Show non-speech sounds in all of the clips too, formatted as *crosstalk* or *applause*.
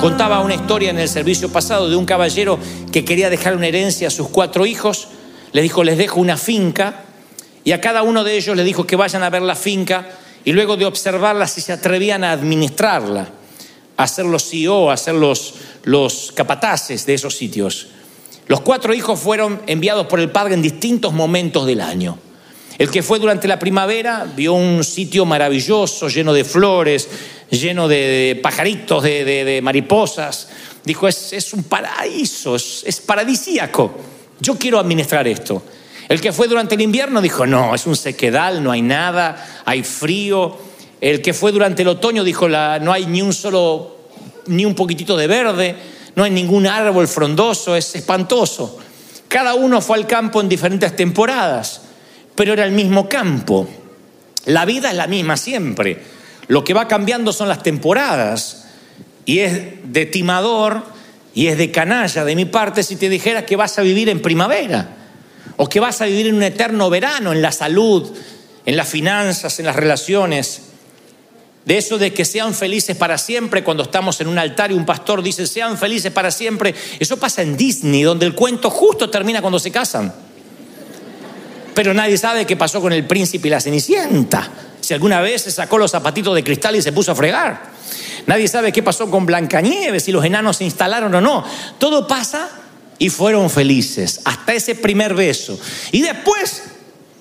Contaba una historia en el servicio pasado de un caballero que quería dejar una herencia a sus cuatro hijos. Les dijo, les dejo una finca. Y a cada uno de ellos les dijo que vayan a ver la finca y luego de observarla si se atrevían a administrarla, a ser los CEO, a ser los, los capataces de esos sitios. Los cuatro hijos fueron enviados por el padre en distintos momentos del año. El que fue durante la primavera vio un sitio maravilloso, lleno de flores, lleno de pajaritos, de, mariposas. Dijo, es, un paraíso, es, es paradisíaco. Yo quiero administrar esto. El que fue durante el invierno dijo, no, es un sequedal, no hay nada, hay frío. El que fue durante el otoño dijo, no hay ni un solo, ni un poquitito de verde, no hay ningún árbol frondoso, es espantoso. Cada uno fue al campo en diferentes temporadas, pero era el mismo campo. La vida es la misma siempre. Lo que va cambiando son las temporadas. Y es de timador y es de canalla de mi parte si te dijera que vas a vivir en primavera o que vas a vivir en un eterno verano, en la salud, en las finanzas, en las relaciones. De eso de que sean felices para siempre, cuando estamos en un altar y un pastor dice, sean felices para siempre, eso pasa en Disney, donde el cuento justo termina cuando se casan. Pero nadie sabe qué pasó con el príncipe y la cenicienta. Si alguna vez se sacó los zapatitos de cristal y se puso a fregar. Nadie sabe qué pasó con Blancanieves, si los enanos se instalaron o no. Todo pasa y fueron felices hasta ese primer beso. Y después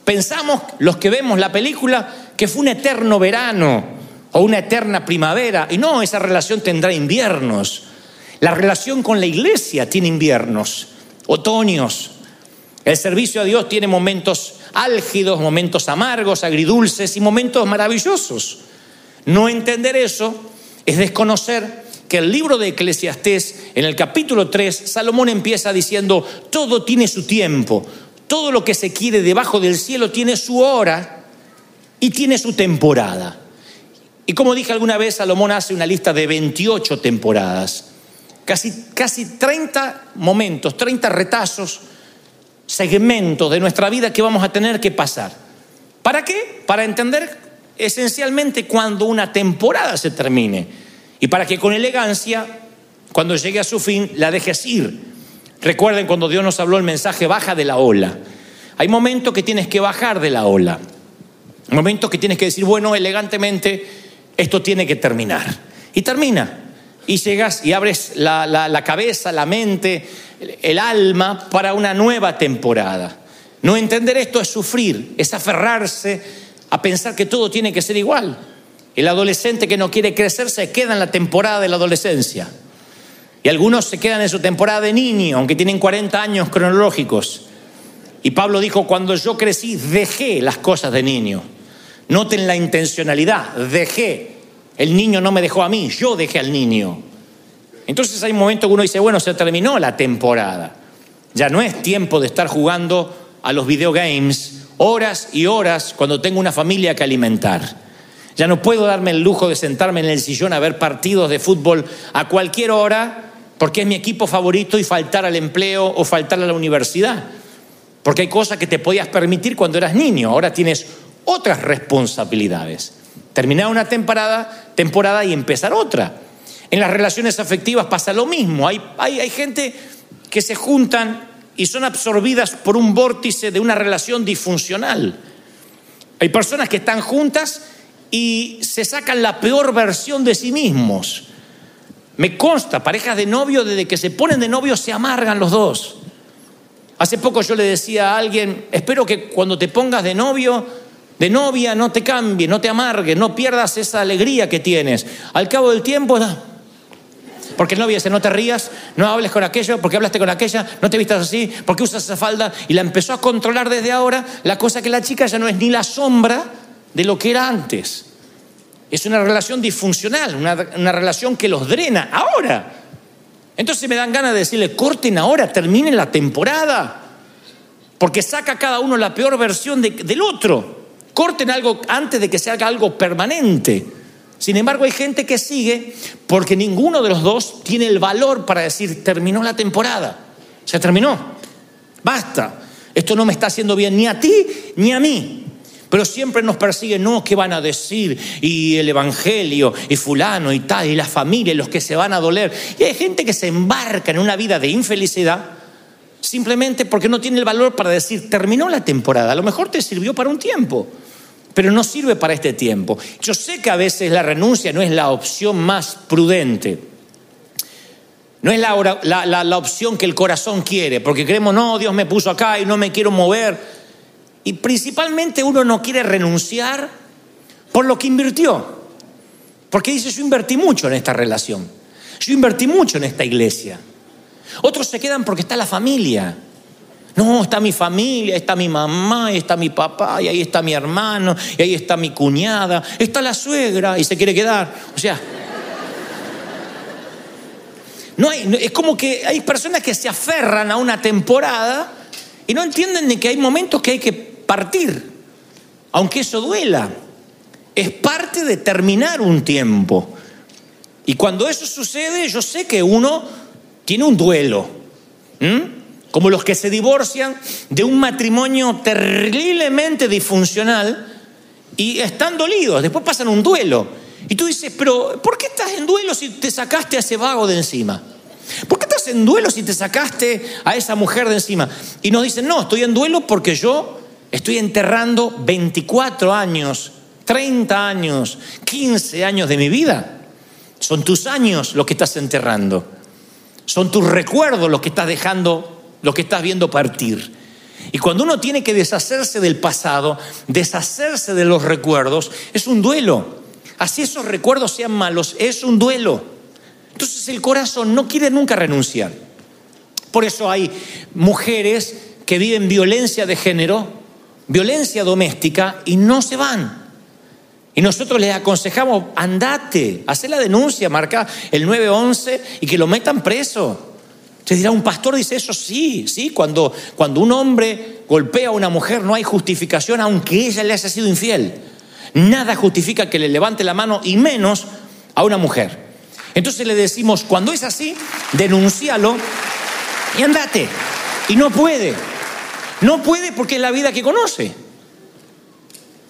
pensamos, los que vemos la película, que fue un eterno verano o una eterna primavera. Y no, esa relación tendrá inviernos. La relación con la iglesia tiene inviernos, otoños. El servicio a Dios tiene momentos álgidos, momentos amargos, agridulces y momentos maravillosos. No entender eso es desconocer que el libro de Eclesiastés, en el capítulo 3, Salomón empieza diciendo, todo tiene su tiempo, todo lo que se quiere debajo del cielo tiene su hora y tiene su temporada. Y como dije alguna vez, Salomón hace una lista de 28 temporadas, casi, casi 30 momentos, 30 retazos, segmentos de nuestra vida que vamos a tener que pasar. ¿Para qué? Para entender esencialmente cuando una temporada se termine y para que con elegancia, cuando llegue a su fin, la dejes ir. Recuerden cuando Dios nos habló el mensaje, baja de la ola. Hay momentos que tienes que bajar de la ola. Momentos que tienes que decir, bueno, elegantemente, esto tiene que terminar. Y termina. Y llegas y abres la, la cabeza, la mente, el alma para una nueva temporada. No entender esto es sufrir, es aferrarse a pensar que todo tiene que ser igual. El adolescente que no quiere crecer se queda en la temporada de la adolescencia. Y algunos se quedan en su temporada de niño, aunque tienen 40 años cronológicos. Y Pablo dijo, cuando yo crecí, dejé las cosas de niño. Noten la intencionalidad, dejé. El niño no me dejó a mí, yo dejé al niño. Entonces hay un momento que uno dice, bueno, se terminó la temporada. Ya no es tiempo de estar jugando a los videogames horas y horas cuando tengo una familia que alimentar. Ya no puedo darme el lujo de sentarme en el sillón a ver partidos de fútbol a cualquier hora porque es mi equipo favorito y faltar al empleo o faltar a la universidad. Porque hay cosas que te podías permitir cuando eras niño, ahora tienes otras responsabilidades. Terminar una temporada, temporada y empezar otra. En las relaciones afectivas pasa lo mismo. Hay, hay, hay gente que se juntan y son absorbidas por un vórtice de una relación disfuncional. Hay personas que están juntas y se sacan la peor versión de sí mismos. Me consta, parejas de novio, desde que se ponen de novio se amargan los dos. Hace poco yo le decía a alguien, espero que cuando te pongas de novio, de novia, no te cambie, no te amargues, no pierdas esa alegría que tienes. Al cabo del tiempo, porque novio dice, no te rías, no hables con aquello, porque hablaste con aquella, no te vistas así, porque usas esa falda, y la empezó a controlar desde ahora, la cosa que la chica ya no es ni la sombra de lo que era antes. Es una relación disfuncional, una, relación que los drena ahora. Entonces me dan ganas de decirle, corten ahora, terminen la temporada, porque saca cada uno la peor versión del otro. Corten algo antes de que se haga algo permanente. Sin embargo, hay gente que sigue porque ninguno de los dos tiene el valor para decir, terminó la temporada, se terminó, basta, esto no me está haciendo bien ni a ti ni a mí. Pero siempre nos persigue, no, ¿qué van a decir? Y el Evangelio, y fulano, y tal, y la familia, y los que se van a doler. Y hay gente que se embarca en una vida de infelicidad simplemente porque no tiene el valor para decir, terminó la temporada, a lo mejor te sirvió para un tiempo, pero no sirve para este tiempo. Yo sé que a veces la renuncia no es la opción más prudente. No es la, la, la, opción que el corazón quiere, porque creemos, no, Dios me puso acá y no me quiero mover. Y principalmente uno no quiere renunciar por lo que invirtió. Porque dice, yo invertí mucho en esta relación. Yo invertí mucho en esta iglesia. Otros se quedan porque está la familia. No, está mi familia, está mi mamá, está mi papá, y ahí está mi hermano, y ahí está mi cuñada, está la suegra, y se quiere quedar. O sea, no hay, es como que hay personas que se aferran a una temporada y no entienden de que hay momentos que hay que partir, aunque eso duela. Es parte de terminar un tiempo. Y cuando eso sucede, yo sé que uno tiene un duelo. Como los que se divorcian de un matrimonio terriblemente disfuncional y están dolidos, después pasan un duelo. Y tú dices, pero ¿por qué estás en duelo si te sacaste a ese vago de encima? ¿Por qué estás en duelo si te sacaste a esa mujer de encima? Y nos dicen, no, estoy en duelo porque yo estoy enterrando 24 años, 30 años, 15 años de mi vida. Son tus años lo que estás enterrando. Son tus recuerdos los que estás dejando, lo que estás viendo partir. Y cuando uno tiene que deshacerse del pasado, deshacerse de los recuerdos, es un duelo. Así esos recuerdos sean malos, es un duelo. Entonces el corazón no quiere nunca renunciar. Por eso hay mujeres que viven violencia de género, violencia doméstica y no se van. Y nosotros les aconsejamos, andate, haz la denuncia, marca el 911 y que lo metan preso. Se dirá, un pastor dice eso, sí, sí, cuando, cuando un hombre golpea a una mujer no hay justificación aunque ella le haya sido infiel. Nada justifica que le levante la mano y menos a una mujer. Entonces le decimos, cuando es así, denúncialo y andate. Y no puede. No puede porque es la vida que conoce.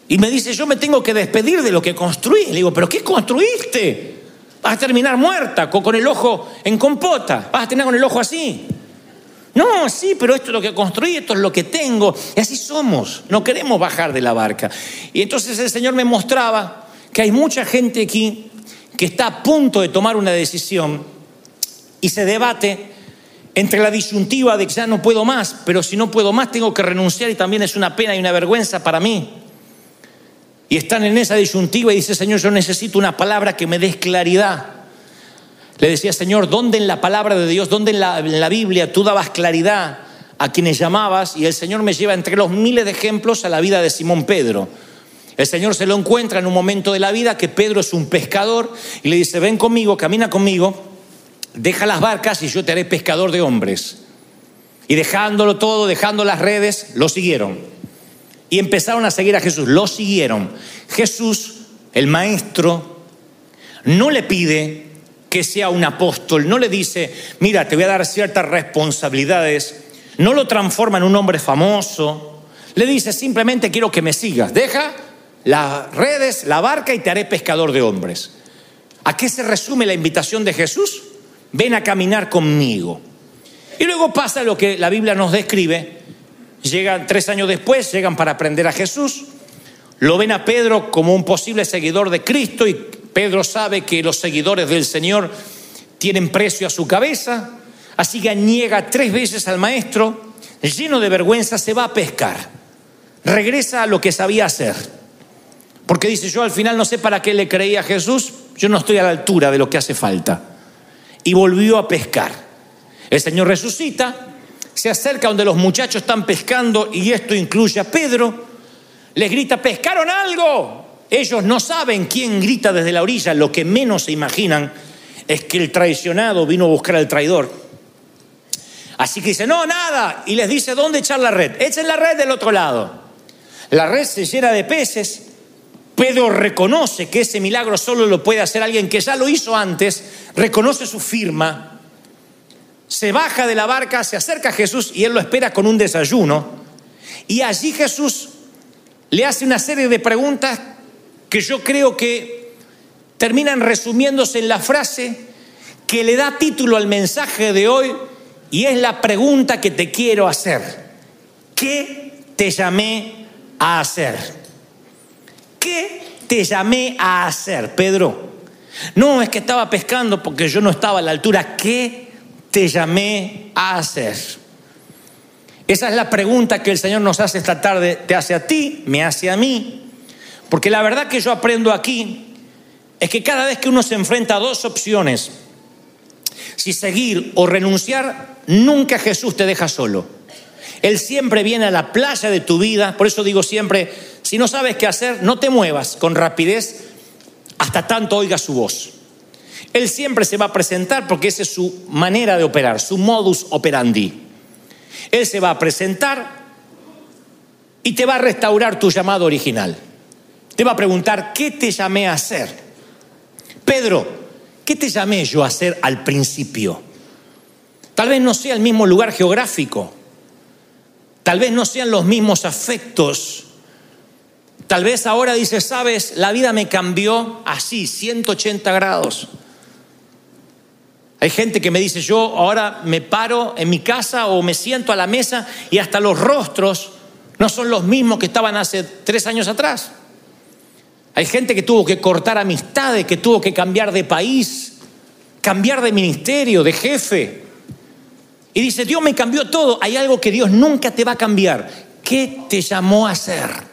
Y me dice, yo me tengo que despedir de lo que construí. Le digo, ¿pero qué construiste? Vas a terminar muerta, con el ojo en compota. Vas a tener con el ojo así. No, sí, pero esto es lo que construí, esto es lo que tengo. Y así somos, no queremos bajar de la barca. Y entonces el Señor me mostraba que hay mucha gente aquí que está a punto de tomar una decisión y se debate entre la disyuntiva de que ya no puedo más, pero si no puedo más tengo que renunciar y también es una pena y una vergüenza para mí. Y están en esa disyuntiva y dice, Señor, yo necesito una palabra que me dé claridad. Le decía, Señor, ¿dónde en la palabra de Dios, dónde en la, Biblia tú dabas claridad a quienes llamabas? Y el Señor me lleva entre los miles de ejemplos a la vida de Simón Pedro. El Señor se lo encuentra en un momento de la vida que Pedro es un pescador y le dice, ven conmigo, camina conmigo, deja las barcas y yo te haré pescador de hombres. Y dejándolo todo, dejando las redes, lo siguieron. Y empezaron a seguir a Jesús, lo siguieron. Jesús, el maestro, no le pide que sea un apóstol, no le dice, mira, te voy a dar ciertas responsabilidades, no lo transforma en un hombre famoso, le dice simplemente quiero que me sigas, deja las redes, la barca y te haré pescador de hombres. ¿A qué se resume la invitación de Jesús? Ven a caminar conmigo. Y luego pasa lo que la Biblia nos describe. Llegan tres años después, llegan para aprender a Jesús. Lo ven a Pedro como un posible seguidor de Cristo y Pedro sabe que los seguidores del Señor tienen precio a su cabeza, así que niega tres veces al maestro, lleno de vergüenza, se va a pescar. Regresa a lo que sabía hacer. Porque dice, yo al final no sé para qué le creí a Jesús, yo no estoy a la altura de lo que hace falta. Y volvió a pescar. El Señor resucita, se acerca donde los muchachos están pescando y esto incluye a Pedro, les grita, pescaron algo, ellos no saben quién grita desde la orilla, lo que menos se imaginan es que el traicionado vino a buscar al traidor. Así que dice, no, nada, y les dice, ¿dónde echar la red? Echen la red del otro lado. La red se llena de peces. Pedro reconoce que ese milagro solo lo puede hacer alguien que ya lo hizo antes, reconoce su firma, se baja de la barca, se acerca a Jesús y él lo espera con un desayuno. Y allí Jesús le hace una serie de preguntas que yo creo que terminan resumiéndose en la frase que le da título al mensaje de hoy y es la pregunta que te quiero hacer. ¿Qué te llamé a hacer? ¿Qué te llamé a hacer, Pedro? No, es que estaba pescando porque yo no estaba a la altura. ¿Qué te llamé a hacer? Esa es la pregunta que el Señor nos hace esta tarde. Te hace a ti, me hace a mí. Porque la verdad que yo aprendo aquí es que cada vez que uno se enfrenta a dos opciones, si seguir o renunciar, nunca Jesús te deja solo. Él siempre viene a la playa de tu vida, por eso digo siempre, si no sabes qué hacer, no te muevas con rapidez hasta tanto oiga su voz. Él siempre se va a presentar porque esa es su manera de operar, su modus operandi. Él se va a presentar y te va a restaurar tu llamado original. Te va a preguntar, ¿qué te llamé a hacer? Pedro, ¿qué te llamé yo a hacer al principio? Tal vez no sea el mismo lugar geográfico, tal vez no sean los mismos afectos, tal vez ahora dices, sabes, la vida me cambió así, 180 grados. Hay gente que me dice, yo ahora me paro en mi casa o me siento a la mesa y hasta los rostros no son los mismos que estaban hace tres años atrás. Hay gente que tuvo que cortar amistades, que tuvo que cambiar de país, cambiar de ministerio, de jefe. Y dice, Dios me cambió todo. Hay algo que Dios nunca te va a cambiar. ¿Qué te llamó a hacer?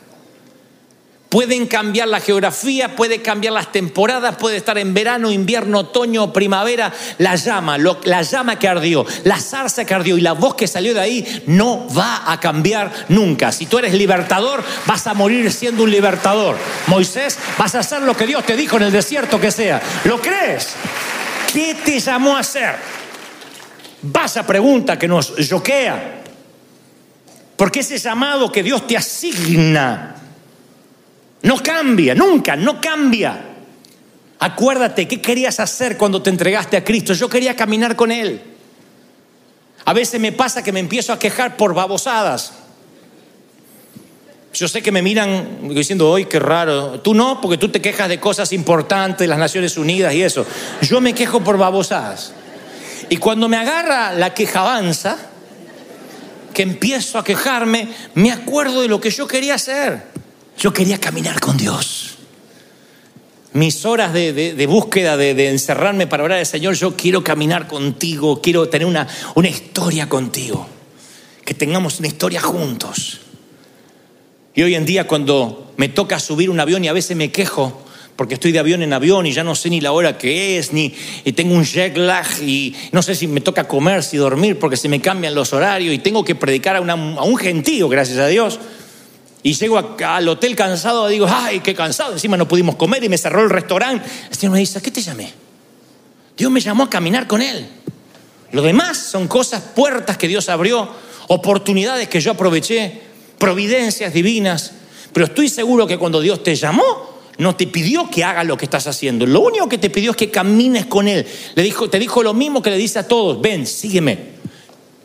Pueden cambiar la geografía, puede cambiar las temporadas, puede estar en verano, invierno, otoño, primavera. La llama, la llama que ardió, la zarza que ardió y la voz que salió de ahí no va a cambiar nunca. Si tú eres libertador, vas a morir siendo un libertador. Moisés, vas a hacer lo que Dios te dijo en el desierto que sea. ¿Lo crees? ¿Qué te llamó a hacer? Vas a pregunta que nos choquea. Porque ese llamado que Dios te asigna no cambia, nunca, no cambia. Acuérdate, ¿qué querías hacer cuando te entregaste a Cristo? Yo quería caminar con Él. A veces me pasa que me empiezo a quejar por babosadas. Yo sé que me miran diciendo, ¡ay, qué raro! Tú no, porque tú te quejas de cosas importantes, las Naciones Unidas y eso. Yo me quejo por babosadas. Y cuando me agarra la queja avanza, que empiezo a quejarme, me acuerdo de lo que yo quería hacer. Yo quería caminar con Dios. Mis horas de, búsqueda, de, encerrarme para orar al Señor, yo quiero caminar contigo, quiero tener una, una historia contigo, que tengamos una historia juntos. Y hoy en día cuando me toca subir un avión y a veces me quejo, porque estoy de avión en avión y ya no sé ni la hora que es, ni y tengo un jet lag y no sé si me toca comer, si dormir, porque se me cambian los horarios y tengo que predicar a, a un gentío, gracias a Dios. Y llego al hotel cansado, digo, ay, qué cansado, encima no pudimos comer y me cerró el restaurante. El Señor me dice, ¿a qué te llamé? Dios me llamó a caminar con Él. Lo demás son cosas, puertas que Dios abrió, oportunidades que yo aproveché, providencias divinas. Pero estoy seguro que cuando Dios te llamó, no te pidió que hagas lo que estás haciendo. Lo único que te pidió es que camines con Él. Le dijo, te dijo lo mismo que le dice a todos, ven, sígueme.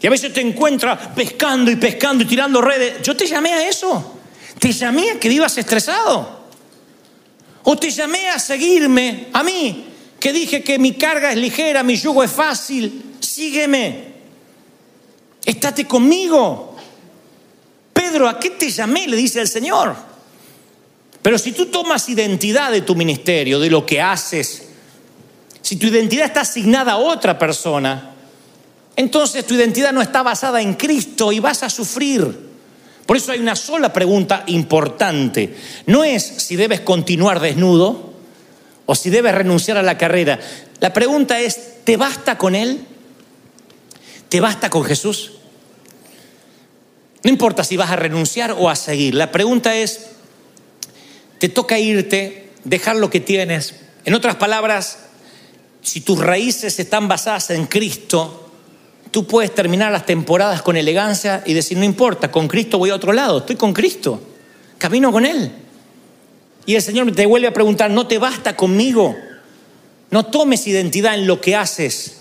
Y a veces te encuentras pescando y pescando y tirando redes. Yo te llamé a eso. Te llamé a que vivas estresado. O te llamé a seguirme, a mí, que dije que mi carga es ligera, mi yugo es fácil. Sígueme. Estate conmigo. Pedro, ¿a qué te llamé? Le dice el Señor. Pero si tú tomas identidad de tu ministerio, de lo que haces, si tu identidad está asignada a otra persona, entonces tu identidad no está basada en Cristo y vas a sufrir. Por eso hay una sola pregunta importante. No es si debes continuar desnudo o si debes renunciar a la carrera. La pregunta es, ¿te basta con Él? ¿Te basta con Jesús? No importa si vas a renunciar o a seguir. La pregunta es, ¿te toca irte, dejar lo que tienes? En otras palabras, si tus raíces están basadas en Cristo, Tú puedes terminar las temporadas con elegancia y decir, no importa, con Cristo voy a otro lado, estoy con Cristo, camino con Él. Y el Señor te vuelve a preguntar, no te basta conmigo, no tomes identidad en lo que haces,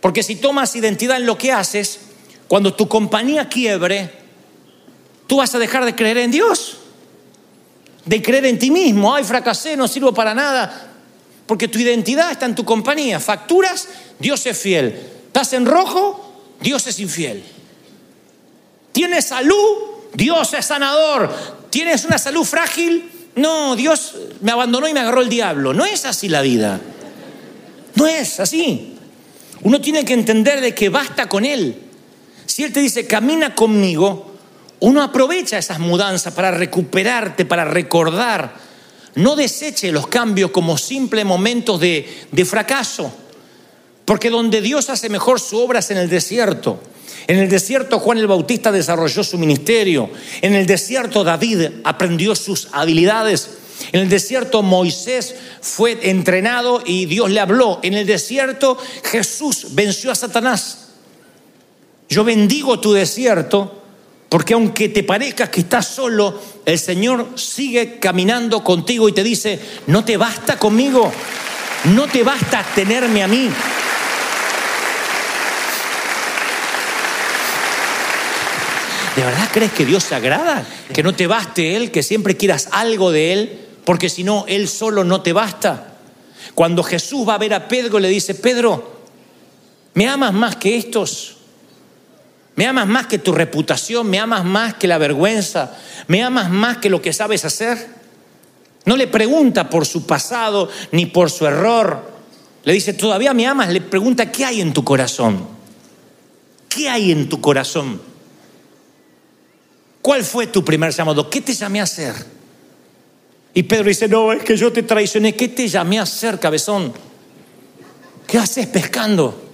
porque si tomas identidad en lo que haces, cuando tu compañía quiebre, tú vas a dejar de creer en Dios. de creer en ti mismo. Ay, fracasé, no sirvo para nada. Porque tu identidad está en tu compañía. Facturas, Dios es fiel. Estás en rojo, Dios es infiel. Tienes salud, Dios es sanador. Tienes una salud frágil, no, Dios me abandonó y me agarró el diablo. No es así la vida. No es así. Uno tiene que entender de que basta con Él. Si Él te dice, camina conmigo, uno aprovecha esas mudanzas para recuperarte, para recordar. No deseche los cambios como simples momentos de, de fracaso. Porque donde Dios hace mejor su obra es en el desierto. En el desierto Juan el Bautista desarrolló su ministerio. En el desierto David aprendió sus habilidades. En el desierto Moisés fue entrenado y Dios le habló. En el desierto Jesús venció a Satanás. Yo bendigo tu desierto porque aunque te parezca que estás solo, el Señor sigue caminando contigo y te dice, no te basta conmigo, no te basta tenerme a mí. ¿De verdad crees que Dios se agrada? Que no te baste Él, que siempre quieras algo de Él, porque si no, Él solo no te basta. Cuando Jesús va a ver a Pedro, le dice, Pedro, ¿me amas más que estos? ¿Me amas más que tu reputación? ¿Me amas más que la vergüenza? ¿Me amas más que lo que sabes hacer? No le pregunta por su pasado ni por su error. Le dice, ¿todavía me amas? Le pregunta, ¿qué hay en tu corazón? ¿Qué hay en tu corazón? ¿Cuál fue tu primer llamado? ¿Qué te llamé a hacer? Y Pedro dice, no, es que yo te traicioné. ¿Qué te llamé a hacer, cabezón? ¿Qué haces pescando?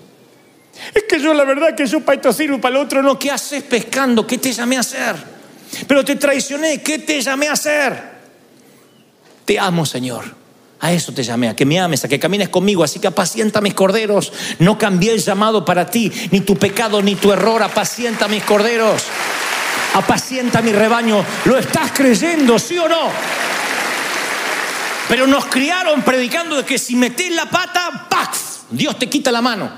Es que yo la verdad que yo para esto sirvo, para lo otro no. ¿Qué haces pescando? ¿Qué te llamé a hacer? Pero te traicioné. ¿Qué te llamé a hacer? Te amo, Señor. A eso te llamé, a que me ames, a que camines conmigo. Así que apacienta mis corderos. No cambié el llamado para ti, ni tu pecado, ni tu error. Apacienta mis corderos. Apacienta mi rebaño. ¿Lo estás creyendo, sí o no? Pero nos criaron predicando de que si metes la pata, ¡pax! Dios te quita la mano.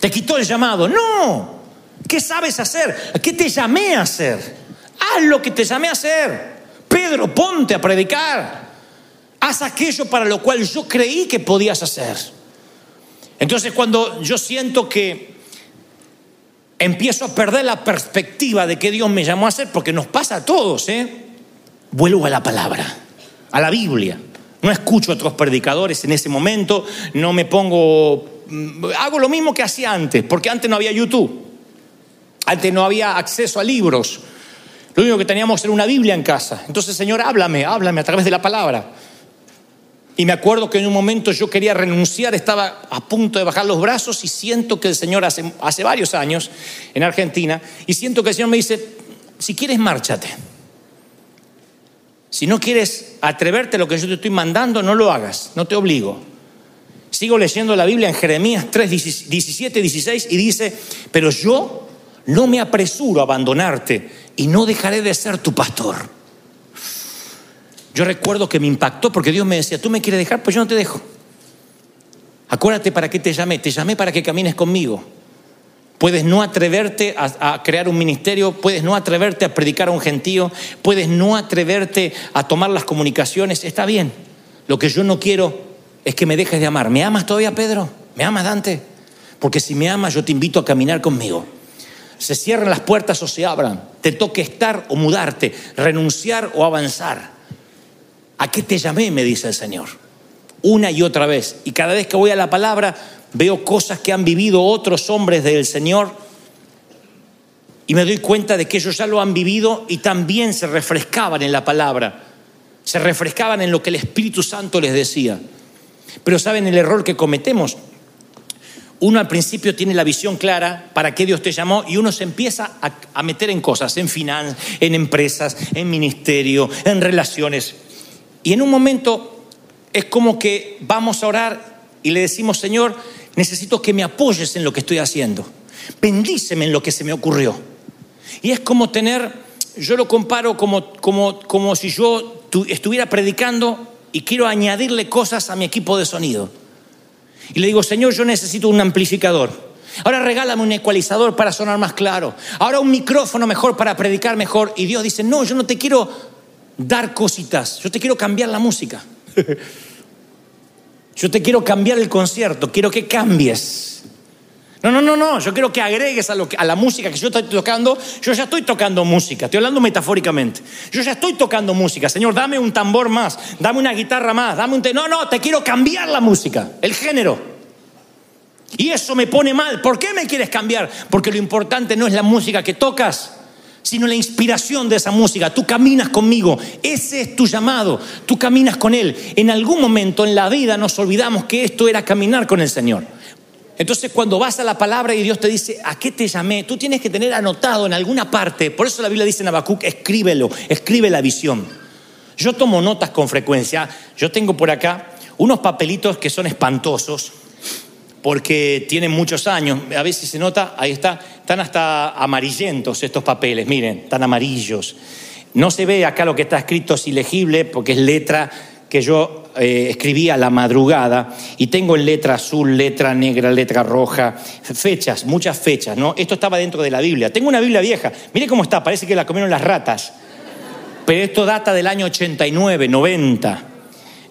Te quitó el llamado. No. ¿Qué sabes hacer? ¿Qué te llamé a hacer? Haz lo que te llamé a hacer. Pedro, ponte a predicar. Haz aquello para lo cual yo creí que podías hacer. Entonces cuando yo siento que empiezo a perder la perspectiva de que Dios me llamó a hacer, porque nos pasa a todos, ¿eh? vuelvo a la palabra, a la Biblia. No escucho a otros predicadores en ese momento, no me pongo Mm, hago lo mismo que hacía antes, porque antes no había YouTube, antes no había acceso a libros. Lo único que teníamos era una Biblia en casa. Entonces, Señor, háblame, háblame a través de la palabra. Y me acuerdo que en un momento yo quería renunciar, estaba a punto de bajar los brazos y siento que el Señor hace, hace varios años en Argentina, y siento que el Señor me dice, si quieres, márchate. Si no quieres atreverte a lo que yo te estoy mandando, no lo hagas, no te obligo. Sigo leyendo la Biblia en Jeremías 3, 17, 16 y dice, pero yo no me apresuro a abandonarte y no dejaré de ser tu pastor. Yo recuerdo que me impactó porque Dios me decía, tú me quieres dejar, pues yo no te dejo. Acuérdate para qué te llamé, te llamé para que camines conmigo. Puedes no atreverte a, crear un ministerio, puedes no atreverte a predicar a un gentío, puedes no atreverte a tomar las comunicaciones, está bien. Lo que yo no quiero es que me dejes de amar. ¿Me amas todavía, Pedro? ¿Me amas, Dante? Porque si me amas, yo te invito a caminar conmigo. Se cierran las puertas o se abran. Te toque estar o mudarte, renunciar o avanzar. ¿A qué te llamé? Me dice el Señor. Una y otra vez. Y cada vez que voy a la palabra, veo cosas que han vivido otros hombres del Señor. Y me doy cuenta de que ellos ya lo han vivido y también se refrescaban en la palabra. Se refrescaban en lo que el Espíritu Santo les decía. Pero ¿saben el error que cometemos? Uno al principio tiene la visión clara para qué Dios te llamó y uno se empieza a, meter en cosas, en finanzas, en empresas, en ministerio, en relaciones. Y en un momento es como que vamos a orar y le decimos, Señor, necesito que me apoyes en lo que estoy haciendo. Bendíceme en lo que se me ocurrió. Y es como tener, yo lo comparo como, como, como si yo estuviera predicando y quiero añadirle cosas a mi equipo de sonido. Y le digo, Señor, yo necesito un amplificador. Ahora regálame un ecualizador para sonar más claro. Ahora un micrófono mejor para predicar mejor. Y Dios dice, no, yo no te quiero dar cositas. Yo te quiero cambiar la música. *laughs* Yo te quiero cambiar el concierto, quiero que cambies. No, no, no, no, yo quiero que agregues a, lo a la música que yo estoy tocando. Yo ya estoy tocando música, estoy hablando metafóricamente. Yo ya estoy tocando música. Señor, dame un tambor más, dame una guitarra más, dame un... no, no, te quiero cambiar la música, el género. Y eso me pone mal. ¿Por qué me quieres cambiar? Porque lo importante no es la música que tocas, sino la inspiración de esa música. Tú caminas conmigo, ese es tu llamado, tú caminas con Él. En algún momento en la vida nos olvidamos que esto era caminar con el Señor. Entonces cuando vas a la palabra y Dios te dice, ¿a qué te llamé? Tú tienes que tener anotado en alguna parte, por eso la Biblia dice en Habacuc, escríbelo, escribe la visión. Yo tomo notas con frecuencia, yo tengo por acá unos papelitos que son espantosos, porque tienen muchos años, a veces se nota, ahí está, están hasta amarillentos estos papeles, miren, están amarillos. No se ve acá lo que está escrito, es ilegible, porque es letra que yo eh, escribí a la madrugada y tengo en letra azul, letra negra, letra roja, fechas, muchas fechas, ¿no? Esto estaba dentro de la Biblia. Tengo una Biblia vieja, mire cómo está, parece que la comieron las ratas. Pero esto data del año 89, 90.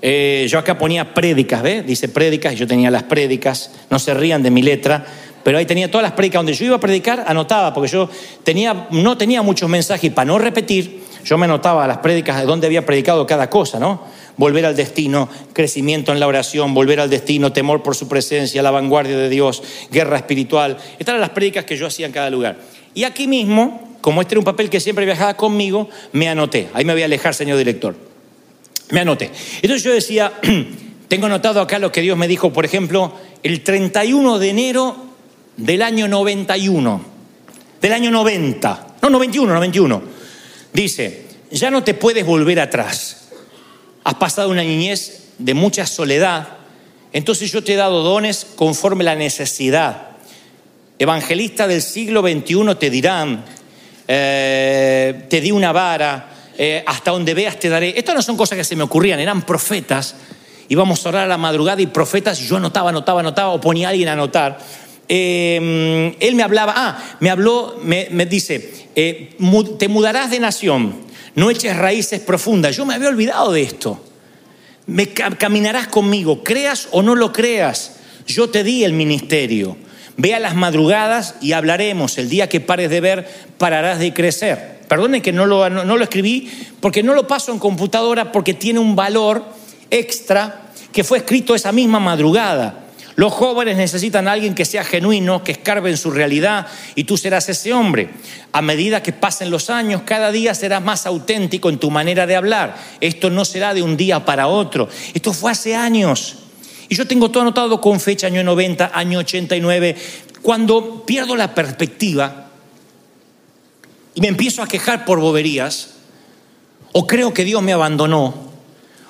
Eh, yo acá ponía prédicas, ¿ves? Dice prédicas, yo tenía las prédicas, no se rían de mi letra, pero ahí tenía todas las prédicas donde yo iba a predicar, anotaba, porque yo tenía, no tenía muchos mensajes y para no repetir, yo me anotaba las prédicas de dónde había predicado cada cosa, ¿no? Volver al destino, crecimiento en la oración, volver al destino, temor por su presencia, la vanguardia de Dios, guerra espiritual. Estas eran las prédicas que yo hacía en cada lugar. Y aquí mismo, como este era un papel que siempre viajaba conmigo, me anoté. Ahí me voy a alejar, señor director. Me anoté. Entonces yo decía, *clears throat* tengo anotado acá lo que Dios me dijo, por ejemplo, el 31 de enero del año 91, del año 90, no, 91, 91. Dice, ya no te puedes volver atrás. Has pasado una niñez de mucha soledad, entonces yo te he dado dones conforme la necesidad. Evangelistas del siglo XXI te dirán, eh, te di una vara, eh, hasta donde veas te daré. Estas no son cosas que se me ocurrían, eran profetas. Íbamos a orar a la madrugada y profetas, yo anotaba, anotaba, anotaba, o ponía a alguien a anotar. Eh, él me hablaba, ah, me habló, me, dice, eh, te mudarás de nación, no eches raíces profundas. Yo me había olvidado de esto. Me caminarás conmigo, creas o no lo creas. Yo te di el ministerio. Ve a las madrugadas y hablaremos. El día que pares de ver, pararás de crecer. Perdone que no lo, no, lo escribí porque no lo paso en computadora porque tiene un valor extra que fue escrito esa misma madrugada. Los jóvenes necesitan a alguien que sea genuino, que escarbe en su realidad y tú serás ese hombre. A medida que pasen los años, cada día serás más auténtico en tu manera de hablar. Esto no será de un día para otro. Esto fue hace años. Y yo tengo todo anotado con fecha año 90, año 89. Cuando pierdo la perspectiva, y me empiezo a quejar por boberías, o creo que Dios me abandonó,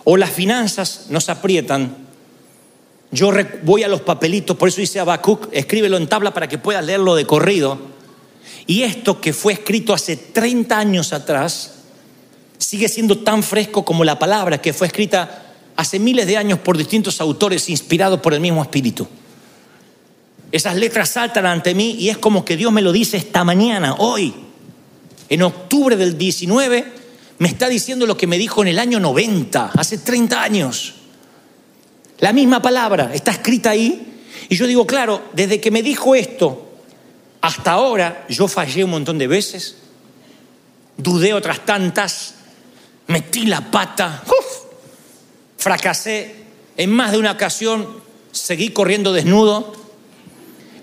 o las finanzas nos aprietan, yo voy a los papelitos, por eso dice Habacuc, escríbelo en tabla para que puedas leerlo de corrido. Y esto que fue escrito hace 30 años atrás, sigue siendo tan fresco como la palabra que fue escrita hace miles de años por distintos autores inspirados por el mismo espíritu. Esas letras saltan ante mí y es como que Dios me lo dice esta mañana, hoy en octubre del 19, me está diciendo lo que me dijo en el año 90, hace 30 años. La misma palabra está escrita ahí. Y yo digo, claro, desde que me dijo esto hasta ahora, yo fallé un montón de veces, dudé otras tantas, metí la pata, fracasé. En más de una ocasión seguí corriendo desnudo,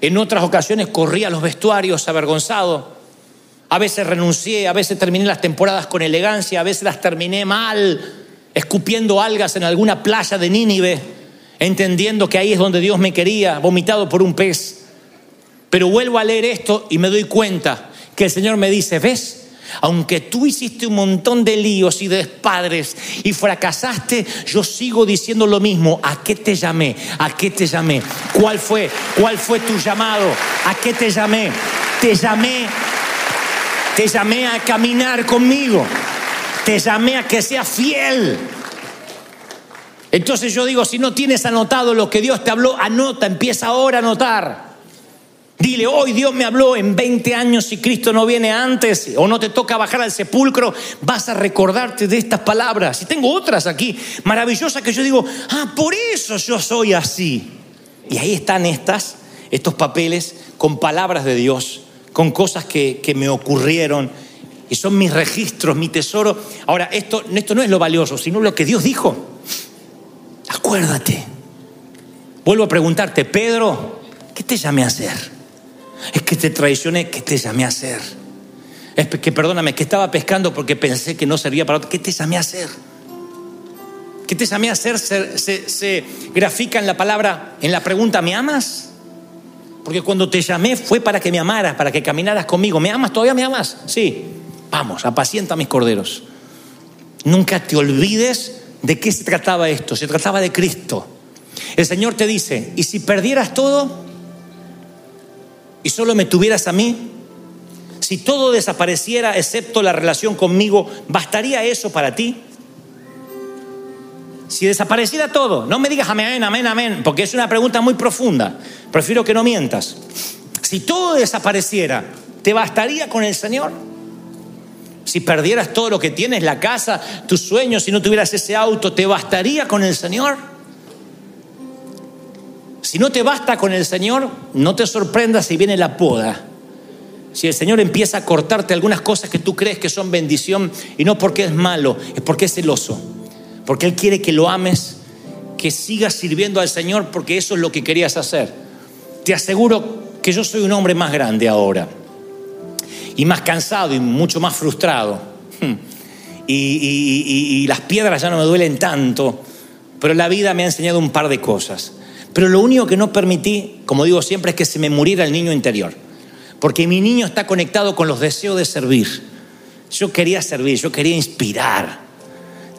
en otras ocasiones corrí a los vestuarios avergonzado. A veces renuncié, a veces terminé las temporadas con elegancia, a veces las terminé mal, escupiendo algas en alguna playa de Nínive, entendiendo que ahí es donde Dios me quería, vomitado por un pez. Pero vuelvo a leer esto y me doy cuenta que el Señor me dice, ¿ves? Aunque tú hiciste un montón de líos y de despadres y fracasaste, yo sigo diciendo lo mismo. ¿A qué te llamé? ¿A qué te llamé? ¿Cuál fue? ¿Cuál fue tu llamado? ¿A qué te llamé? Te llamé te llamé a caminar conmigo. Te llamé a que seas fiel. Entonces yo digo, si no tienes anotado lo que Dios te habló, anota, empieza ahora a anotar. Dile, hoy Dios me habló en 20 años, si Cristo no viene antes o no te toca bajar al sepulcro, vas a recordarte de estas palabras. Y tengo otras aquí maravillosas que yo digo, ah, por eso yo soy así. Y ahí están estas, estos papeles con palabras de Dios, con cosas que, que me ocurrieron y son mis registros, mi tesoro. Ahora, esto, esto no es lo valioso, sino lo que Dios dijo. Acuérdate. Vuelvo a preguntarte, Pedro, ¿qué te llamé a hacer? Es que te traicioné, ¿qué te llamé a hacer? Es que perdóname, que estaba pescando porque pensé que no servía para otro. ¿Qué te llamé a hacer? ¿Qué te llamé a hacer? Se, se, grafica en la palabra, en la pregunta, ¿me amas? Porque cuando te llamé fue para que me amaras, para que caminaras conmigo. ¿Me amas? ¿Todavía me amas? Sí. Vamos, apacienta a mis corderos. Nunca te olvides de qué se trataba esto. Se trataba de Cristo. El Señor te dice, ¿y si perdieras todo? y solo me tuvieras a mí, si todo desapareciera excepto la relación conmigo, ¿bastaría eso para ti? Si desapareciera todo, no me digas amén, amén, amén, porque es una pregunta muy profunda. Prefiero que no mientas. Si todo desapareciera, ¿te bastaría con el Señor? Si perdieras todo lo que tienes, la casa, tus sueños, si no tuvieras ese auto, ¿te bastaría con el Señor? Si no te basta con el Señor, no te sorprendas si viene la poda. Si el Señor empieza a cortarte algunas cosas que tú crees que son bendición y no porque es malo, es porque es celoso. Porque Él quiere que lo ames, que sigas sirviendo al Señor porque eso es lo que querías hacer. Te aseguro que yo soy un hombre más grande ahora y más cansado y mucho más frustrado. *laughs* Y, y las piedras ya no me duelen tanto, pero la vida me ha enseñado un par de cosas. Pero lo único que no permití, como digo siempre, es que se me muriera el niño interior. Porque mi niño está conectado con los deseos de servir. Yo quería servir, yo quería inspirar.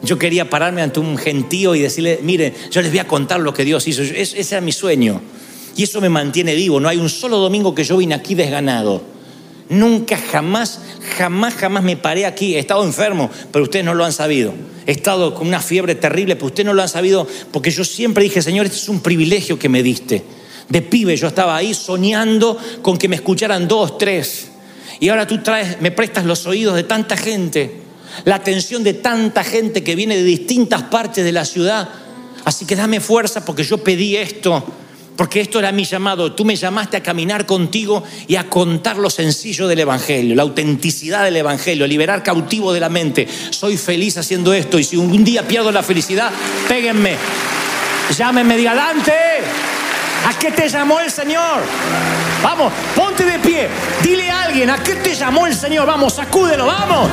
Yo quería pararme ante un gentío y decirle, mire, yo les voy a contar lo que Dios hizo. Ese era mi sueño. Y eso me mantiene vivo. No hay un solo domingo que yo vine aquí desganado. Nunca, jamás, jamás, jamás me paré aquí. He estado enfermo, pero ustedes no lo han sabido. He estado con una fiebre terrible, pero ustedes no lo han sabido porque yo siempre dije, Señor, este es un privilegio que me diste. De pibe yo estaba ahí soñando con que me escucharan dos, tres. Y ahora tú me prestas los oídos de tanta gente, la atención de tanta gente que viene de distintas partes de la ciudad. Así que dame fuerza porque yo pedí esto porque esto era mi llamado. Tú me llamaste a caminar contigo y a contar lo sencillo del Evangelio, la autenticidad del Evangelio, liberar cautivo de la mente. Soy feliz haciendo esto y si un día pierdo la felicidad, péguenme. Llámenme, diga, Dante, ¿a qué te llamó el Señor? Vamos, ponte de pie. Dile a alguien, ¿a qué te llamó el Señor? Vamos, sacúdelo, vamos.